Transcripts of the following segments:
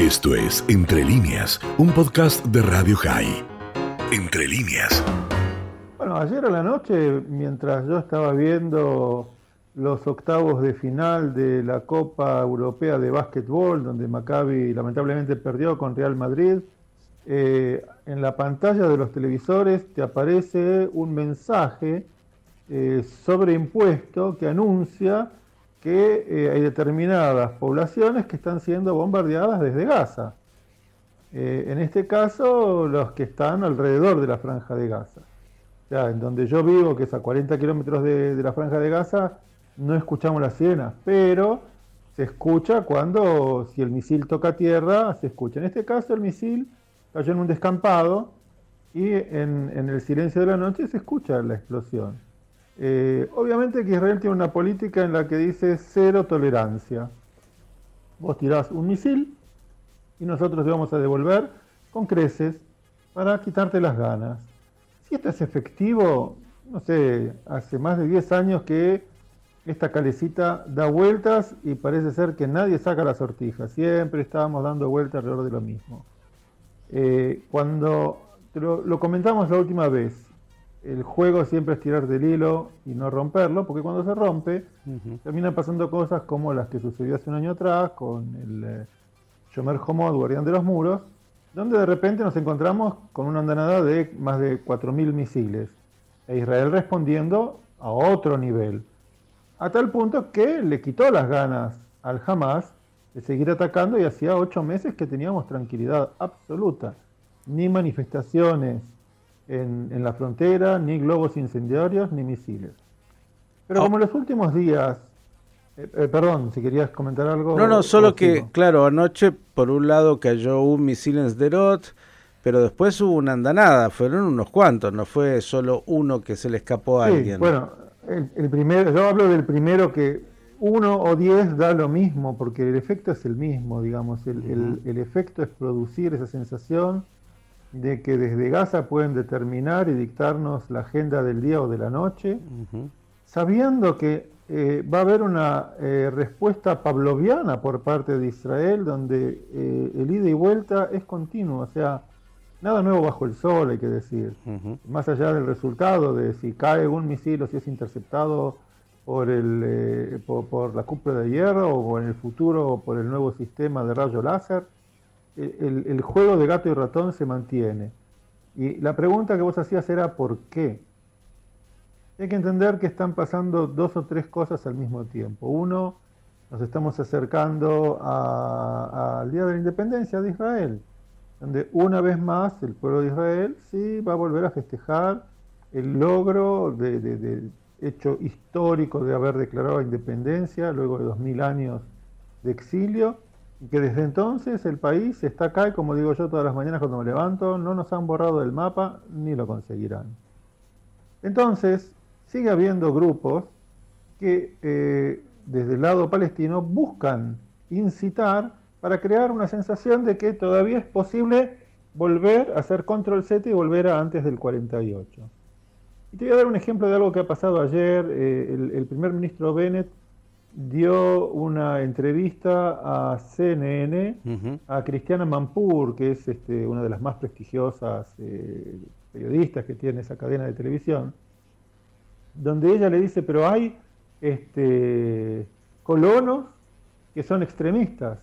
Esto es Entre líneas, un podcast de Radio High. Entre líneas. Bueno, ayer a la noche, mientras yo estaba viendo los octavos de final de la Copa Europea de Básquetbol, donde Maccabi lamentablemente perdió con Real Madrid, eh, en la pantalla de los televisores te aparece un mensaje eh, sobreimpuesto que anuncia que eh, hay determinadas poblaciones que están siendo bombardeadas desde Gaza. Eh, en este caso, los que están alrededor de la franja de Gaza. Sea, en donde yo vivo, que es a 40 kilómetros de, la franja de Gaza, no escuchamos las sirenas, pero se escucha cuando, si el misil toca tierra, se escucha. En este caso, el misil cayó en un descampado y en el silencio de la noche se escucha la explosión. Eh, obviamente que Israel tiene una política en la que dice cero tolerancia. Vos tirás un misil y nosotros te vamos a devolver con creces para quitarte las ganas. Si esto es efectivo, no sé, hace más de 10 años que esta calecita da vueltas y parece ser que nadie saca la sortija. Siempre estábamos dando vueltas alrededor de lo mismo. Eh, cuando lo comentamos la última vez, el juego siempre es tirar del hilo y no romperlo, porque cuando se rompe, terminan pasando cosas como las que sucedió hace un año atrás con el eh, Shomer Homod, Guardián de los Muros, donde de repente nos encontramos con una andanada de más de 4.000 misiles, e Israel respondiendo a otro nivel, a tal punto que le quitó las ganas al Hamas de seguir atacando y hacía ocho meses que teníamos tranquilidad absoluta, ni manifestaciones, en, la frontera, ni globos incendiarios, ni misiles. Pero como en los últimos días, eh, eh, perdón, si querías comentar algo. No, no, solo que, claro, anoche por un lado cayó un misil en Sderot, pero después hubo una andanada, fueron unos cuantos, no fue solo uno que se le escapó a sí, alguien. Bueno, el, primero, yo hablo del primero que uno o diez da lo mismo, porque el efecto es el mismo, digamos, el, el efecto es producir esa sensación de que desde Gaza pueden determinar y dictarnos la agenda del día o de la noche, sabiendo que eh, va a haber una eh, respuesta pavloviana por parte de Israel, donde eh, el ida y vuelta es continuo, o sea, nada nuevo bajo el sol, hay que decir. Más allá del resultado de si cae un misil o si es interceptado por, el, por, por la cúpula de hierro o en el futuro por el nuevo sistema de rayo láser el, juego de gato y ratón se mantiene. Y la pregunta que vos hacías era ¿por qué? Hay que entender que están pasando dos o tres cosas al mismo tiempo. Uno, nos estamos acercando al Día de la Independencia de Israel, donde una vez más el pueblo de Israel sí va a volver a festejar el logro de, de hecho histórico de haber declarado la independencia luego de dos mil años de exilio que desde entonces el país está acá y como digo yo todas las mañanas cuando me levanto, no nos han borrado del mapa ni lo conseguirán. Entonces, sigue habiendo grupos que eh, desde el lado palestino buscan incitar para crear una sensación de que todavía es posible volver a hacer control Z y volver a antes del 48. Y te voy a dar un ejemplo de algo que ha pasado ayer. Eh, el primer ministro Bennett dio una entrevista a CNN a Cristiana Mampur, que es este, una de las más prestigiosas eh, periodistas que tiene esa cadena de televisión, donde ella le dice, pero hay este, colonos que son extremistas.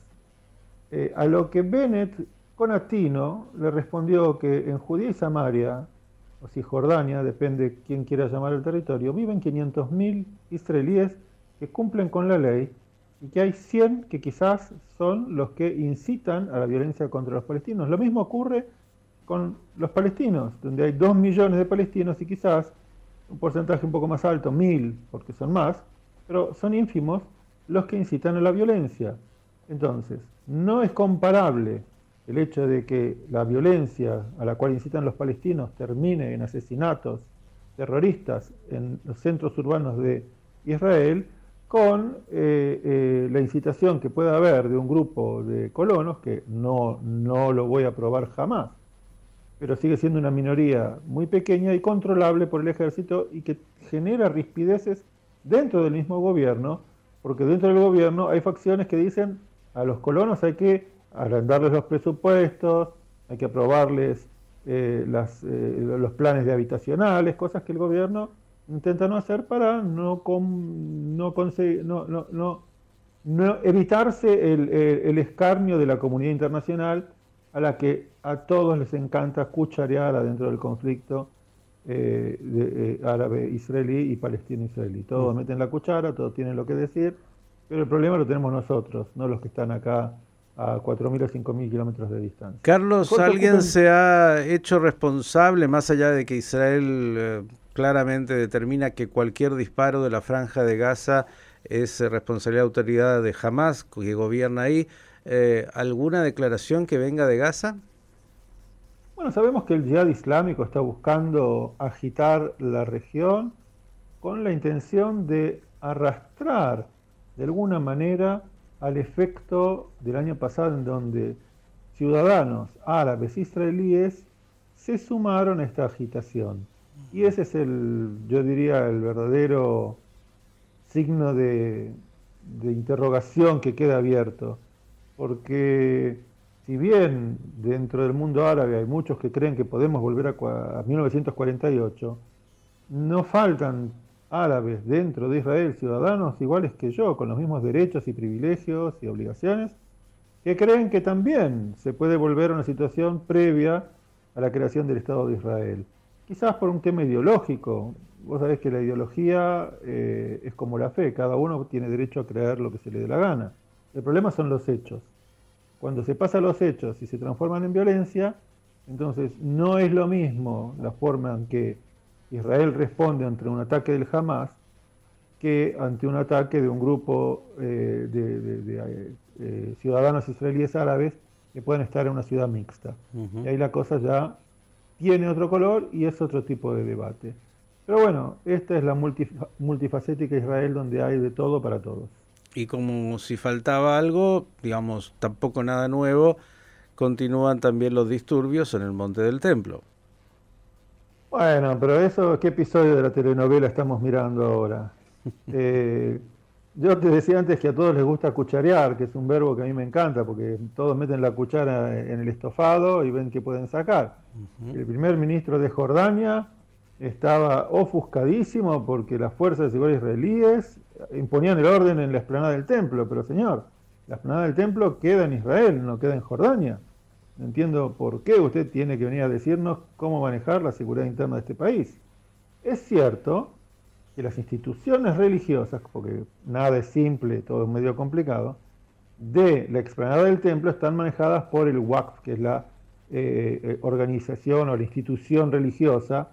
Eh, a lo que Bennett, con atino, le respondió que en Judía y Samaria, o si Jordania, depende quién quiera llamar el territorio, viven 500.000 israelíes que cumplen con la ley y que hay 100 que quizás son los que incitan a la violencia contra los palestinos. Lo mismo ocurre con los palestinos, donde hay 2 millones de palestinos y quizás un porcentaje un poco más alto, mil, porque son más, pero son ínfimos los que incitan a la violencia. Entonces, no es comparable el hecho de que la violencia a la cual incitan los palestinos termine en asesinatos terroristas en los centros urbanos de Israel con eh, eh, la incitación que pueda haber de un grupo de colonos, que no, no lo voy a probar jamás, pero sigue siendo una minoría muy pequeña y controlable por el ejército y que genera rispideces dentro del mismo gobierno, porque dentro del gobierno hay facciones que dicen a los colonos hay que agrandarles los presupuestos, hay que aprobarles eh, eh, los planes de habitacionales, cosas que el gobierno intenta no hacer para no, no, conseguir, no, no, no, no evitarse el, el, escarnio de la comunidad internacional a la que a todos les encanta cucharear adentro del conflicto eh, de, árabe-israelí y palestino-israelí. Todos mm. meten la cuchara, todos tienen lo que decir, pero el problema lo tenemos nosotros, no los que están acá a 4.000 o 5.000 kilómetros de distancia. Carlos, ¿alguien se ha hecho responsable, más allá de que Israel eh, claramente determina que cualquier disparo de la franja de Gaza es responsabilidad de autoridad de Hamas, que gobierna ahí? Eh, ¿Alguna declaración que venga de Gaza? Bueno, sabemos que el yihad islámico está buscando agitar la región con la intención de arrastrar de alguna manera al efecto del año pasado en donde ciudadanos árabes israelíes se sumaron a esta agitación. Y ese es el, yo diría, el verdadero signo de, interrogación que queda abierto. Porque si bien dentro del mundo árabe hay muchos que creen que podemos volver a, a 1948, no faltan árabes dentro de Israel, ciudadanos iguales que yo, con los mismos derechos y privilegios y obligaciones, que creen que también se puede volver a una situación previa a la creación del Estado de Israel. Quizás por un tema ideológico. Vos sabés que la ideología eh, es como la fe, cada uno tiene derecho a creer lo que se le dé la gana. El problema son los hechos. Cuando se pasan los hechos y se transforman en violencia, entonces no es lo mismo la forma en que Israel responde ante un ataque del Hamas que ante un ataque de un grupo eh, de, eh, ciudadanos israelíes árabes que pueden estar en una ciudad mixta. Y ahí la cosa ya tiene otro color y es otro tipo de debate. Pero bueno, esta es la multifacética Israel donde hay de todo para todos. Y como si faltaba algo, digamos, tampoco nada nuevo, continúan también los disturbios en el Monte del Templo. Bueno, pero eso, ¿qué episodio de la telenovela estamos mirando ahora? Eh, yo te decía antes que a todos les gusta cucharear, que es un verbo que a mí me encanta, porque todos meten la cuchara en el estofado y ven que pueden sacar. El primer ministro de Jordania estaba ofuscadísimo porque las fuerzas de seguridad israelíes imponían el orden en la explanada del templo, pero señor, la explanada del templo queda en Israel, no queda en Jordania. No entiendo por qué usted tiene que venir a decirnos cómo manejar la seguridad interna de este país. Es cierto que las instituciones religiosas, porque nada es simple, todo es medio complicado, de la explanada del templo están manejadas por el WACF, que es la eh, eh, organización o la institución religiosa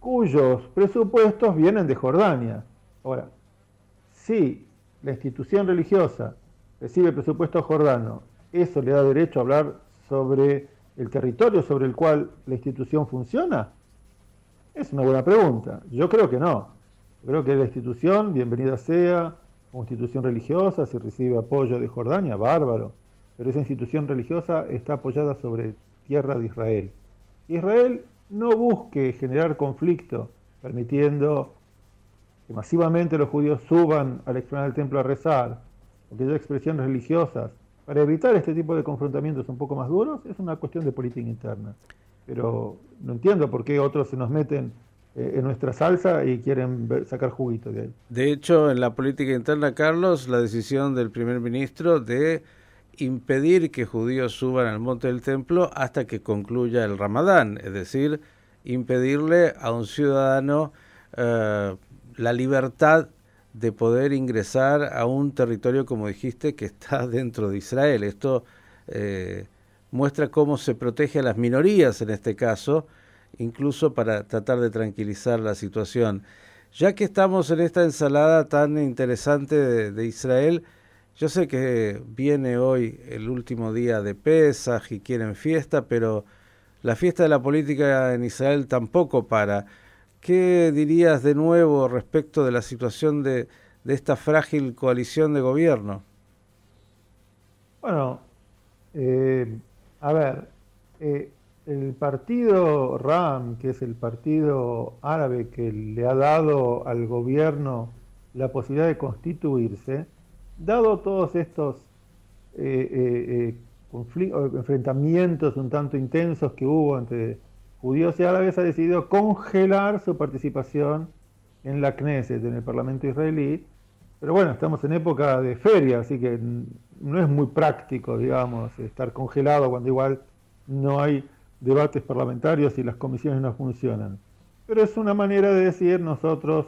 cuyos presupuestos vienen de Jordania. Ahora, si la institución religiosa recibe presupuesto jordano, ¿eso le da derecho a hablar sobre el territorio sobre el cual la institución funciona? Es una buena pregunta. Yo creo que no. Creo que la institución, bienvenida sea, como institución religiosa, si recibe apoyo de Jordania, bárbaro pero esa institución religiosa está apoyada sobre tierra de Israel. Israel no busque generar conflicto, permitiendo que masivamente los judíos suban al explanada del templo a rezar, o que haya expresiones religiosas, para evitar este tipo de confrontamientos un poco más duros, es una cuestión de política interna. Pero no entiendo por qué otros se nos meten en nuestra salsa y quieren sacar juguito de ahí. De hecho, en la política interna, Carlos, la decisión del primer ministro de impedir que judíos suban al monte del templo hasta que concluya el ramadán, es decir, impedirle a un ciudadano eh, la libertad de poder ingresar a un territorio, como dijiste, que está dentro de Israel. Esto eh, muestra cómo se protege a las minorías en este caso, incluso para tratar de tranquilizar la situación. Ya que estamos en esta ensalada tan interesante de Israel, yo sé que viene hoy el último día de Pesaj y quieren fiesta, pero la fiesta de la política en Israel tampoco para. ¿Qué dirías de nuevo respecto de la situación de, esta frágil coalición de gobierno? Bueno, eh, a ver, eh, el partido RAM, que es el partido árabe que le ha dado al gobierno la posibilidad de constituirse, dado todos estos eh, eh, eh, enfrentamientos un tanto intensos que hubo entre judíos y árabes, ha decidido congelar su participación en la Knesset, en el Parlamento israelí. Pero bueno, estamos en época de feria, así que no es muy práctico, digamos, estar congelado cuando igual no hay debates parlamentarios y las comisiones no funcionan. Pero es una manera de decir, nosotros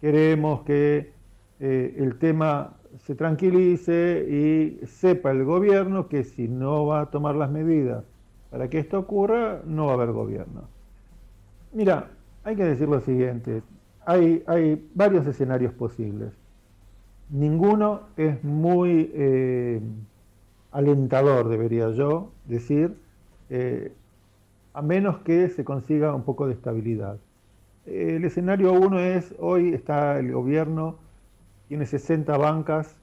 queremos que eh, el tema se tranquilice y sepa el gobierno que si no va a tomar las medidas para que esto ocurra, no va a haber gobierno. Mira, hay que decir lo siguiente, hay, hay varios escenarios posibles. Ninguno es muy eh, alentador, debería yo decir, eh, a menos que se consiga un poco de estabilidad. El escenario uno es, hoy está el gobierno tiene 60 bancas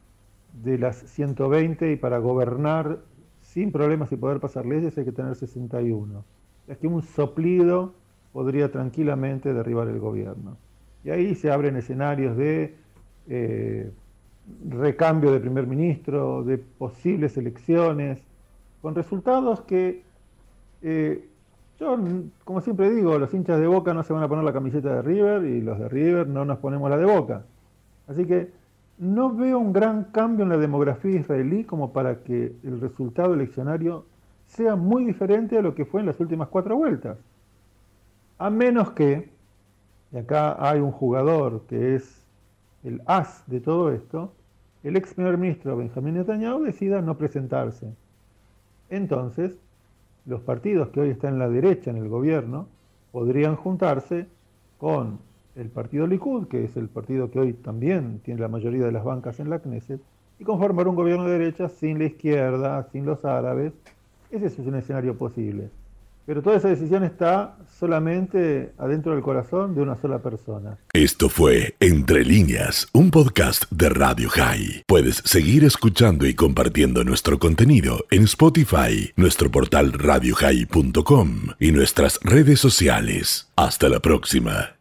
de las 120 y para gobernar sin problemas y poder pasar leyes hay que tener 61. Es que un soplido podría tranquilamente derribar el gobierno. Y ahí se abren escenarios de eh, recambio de primer ministro, de posibles elecciones, con resultados que eh, yo, como siempre digo, los hinchas de Boca no se van a poner la camiseta de River y los de River no nos ponemos la de Boca. Así que no veo un gran cambio en la demografía israelí como para que el resultado eleccionario sea muy diferente a lo que fue en las últimas cuatro vueltas. A menos que, y acá hay un jugador que es el as de todo esto, el ex primer ministro Benjamín Netanyahu decida no presentarse. Entonces, los partidos que hoy están en la derecha en el gobierno podrían juntarse con el partido Likud, que es el partido que hoy también tiene la mayoría de las bancas en la Knesset, y conformar un gobierno de derecha sin la izquierda, sin los árabes. Ese es un escenario posible. Pero toda esa decisión está solamente adentro del corazón de una sola persona. Esto fue Entre líneas, un podcast de Radio High. Puedes seguir escuchando y compartiendo nuestro contenido en Spotify, nuestro portal radiohigh.com y nuestras redes sociales. Hasta la próxima.